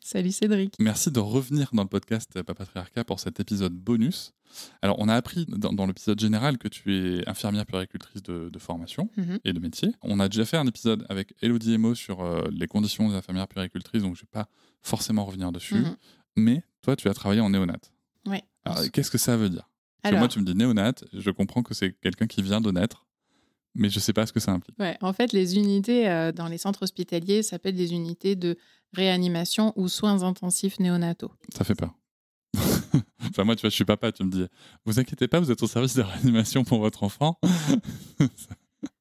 Salut Cédric. Merci de revenir dans le podcast Papatriarcat pour cet épisode bonus. Alors, on a appris dans, l'épisode général que tu es infirmière puricultrice de, formation Mhm. et de métier. On a déjà fait un épisode avec Elodie Emo sur euh, les conditions des infirmières puricultrices, donc je ne vais pas forcément revenir dessus. Mhm. Mais toi, tu as travaillé en néonate. Ouais. Alors, qu'est-ce que ça veut dire? Parce que moi, tu me dis néonate, je comprends que c'est quelqu'un qui vient de naître, mais je ne sais pas ce que ça implique. Ouais, en fait, les unités euh, dans les centres hospitaliers s'appellent des unités de réanimation ou soins intensifs néonataux. Ça fait peur. enfin, moi, tu vois, je suis papa, tu me dis, vous inquiétez pas, vous êtes au service de réanimation pour votre enfant.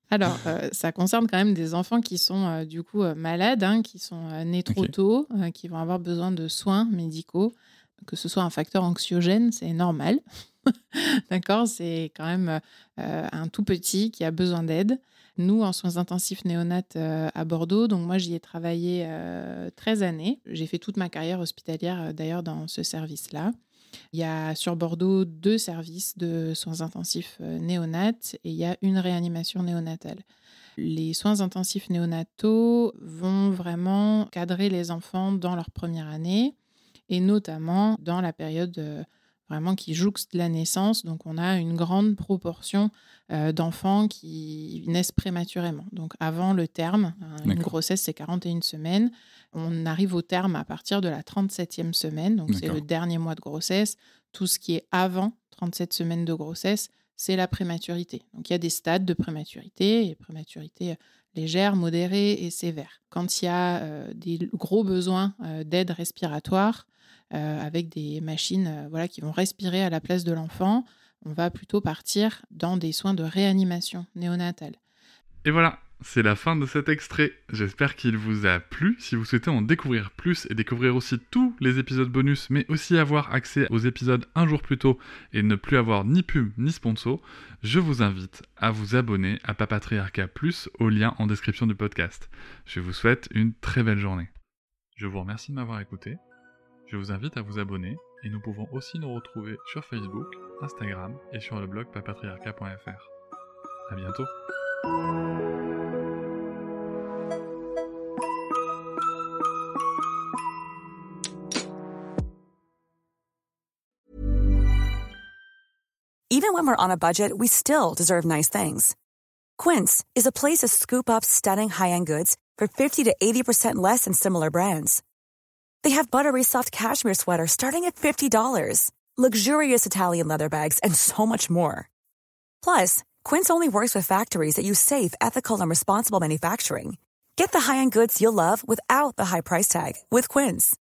Alors, euh, ça concerne quand même des enfants qui sont euh, du coup euh, malades, hein, qui sont nés trop tôt, qui vont avoir besoin de soins médicaux, que ce soit un facteur anxiogène, c'est normal. D'accord C'est quand même euh, un tout petit qui a besoin d'aide. Nous, en soins intensifs néonates euh, à Bordeaux, donc moi j'y ai travaillé euh, 13 années. J'ai fait toute ma carrière hospitalière euh, d'ailleurs dans ce service-là. Il y a sur Bordeaux deux services de soins intensifs néonates et il y a une réanimation néonatale. Les soins intensifs néonataux vont vraiment cadrer les enfants dans leur première année et notamment dans la période vraiment qui jouxte la naissance. Donc on a une grande proportion euh, d'enfants qui naissent prématurément. Donc avant le terme, hein, une grossesse c'est 41 semaines. On arrive au terme à partir de la 37e semaine, donc c'est le dernier mois de grossesse. Tout ce qui est avant 37 semaines de grossesse, c'est la prématurité. Donc il y a des stades de prématurité, et prématurité euh, légère, modérée et sévère. Quand il y a euh, des gros besoins euh, d'aide respiratoire, avec des machines euh, voilà, qui vont respirer à la place de l'enfant, on va plutôt partir dans des soins de réanimation néonatale. Et voilà, c'est la fin de cet extrait. J'espère qu'il vous a plu. Si vous souhaitez en découvrir plus et découvrir aussi tous les épisodes bonus, mais aussi avoir accès aux épisodes un jour plus tôt et ne plus avoir ni pub ni sponsor, je vous invite à vous abonner à Papatriarcat Plus au lien en description du podcast. Je vous souhaite une très belle journée. Je vous remercie de m'avoir écouté. Je vous invite à vous abonner et nous pouvons aussi nous retrouver sur Facebook, Instagram et sur le blog papatriarcat.fr. À bientôt. Even when we're on a budget, we still deserve nice things. Quince is a place to scoop up stunning high-end goods for 50 to 80% less than similar brands. They have buttery soft cashmere sweaters starting at $50, luxurious Italian leather bags, and so much more. Plus, Quince only works with factories that use safe, ethical, and responsible manufacturing. Get the high-end goods you'll love without the high price tag with Quince.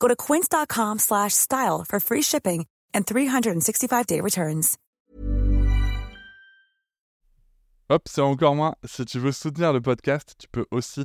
Go to quince.com slash style for free shipping and 365-day returns. Hop, c'est encore moins. Si tu veux soutenir le podcast, tu peux aussi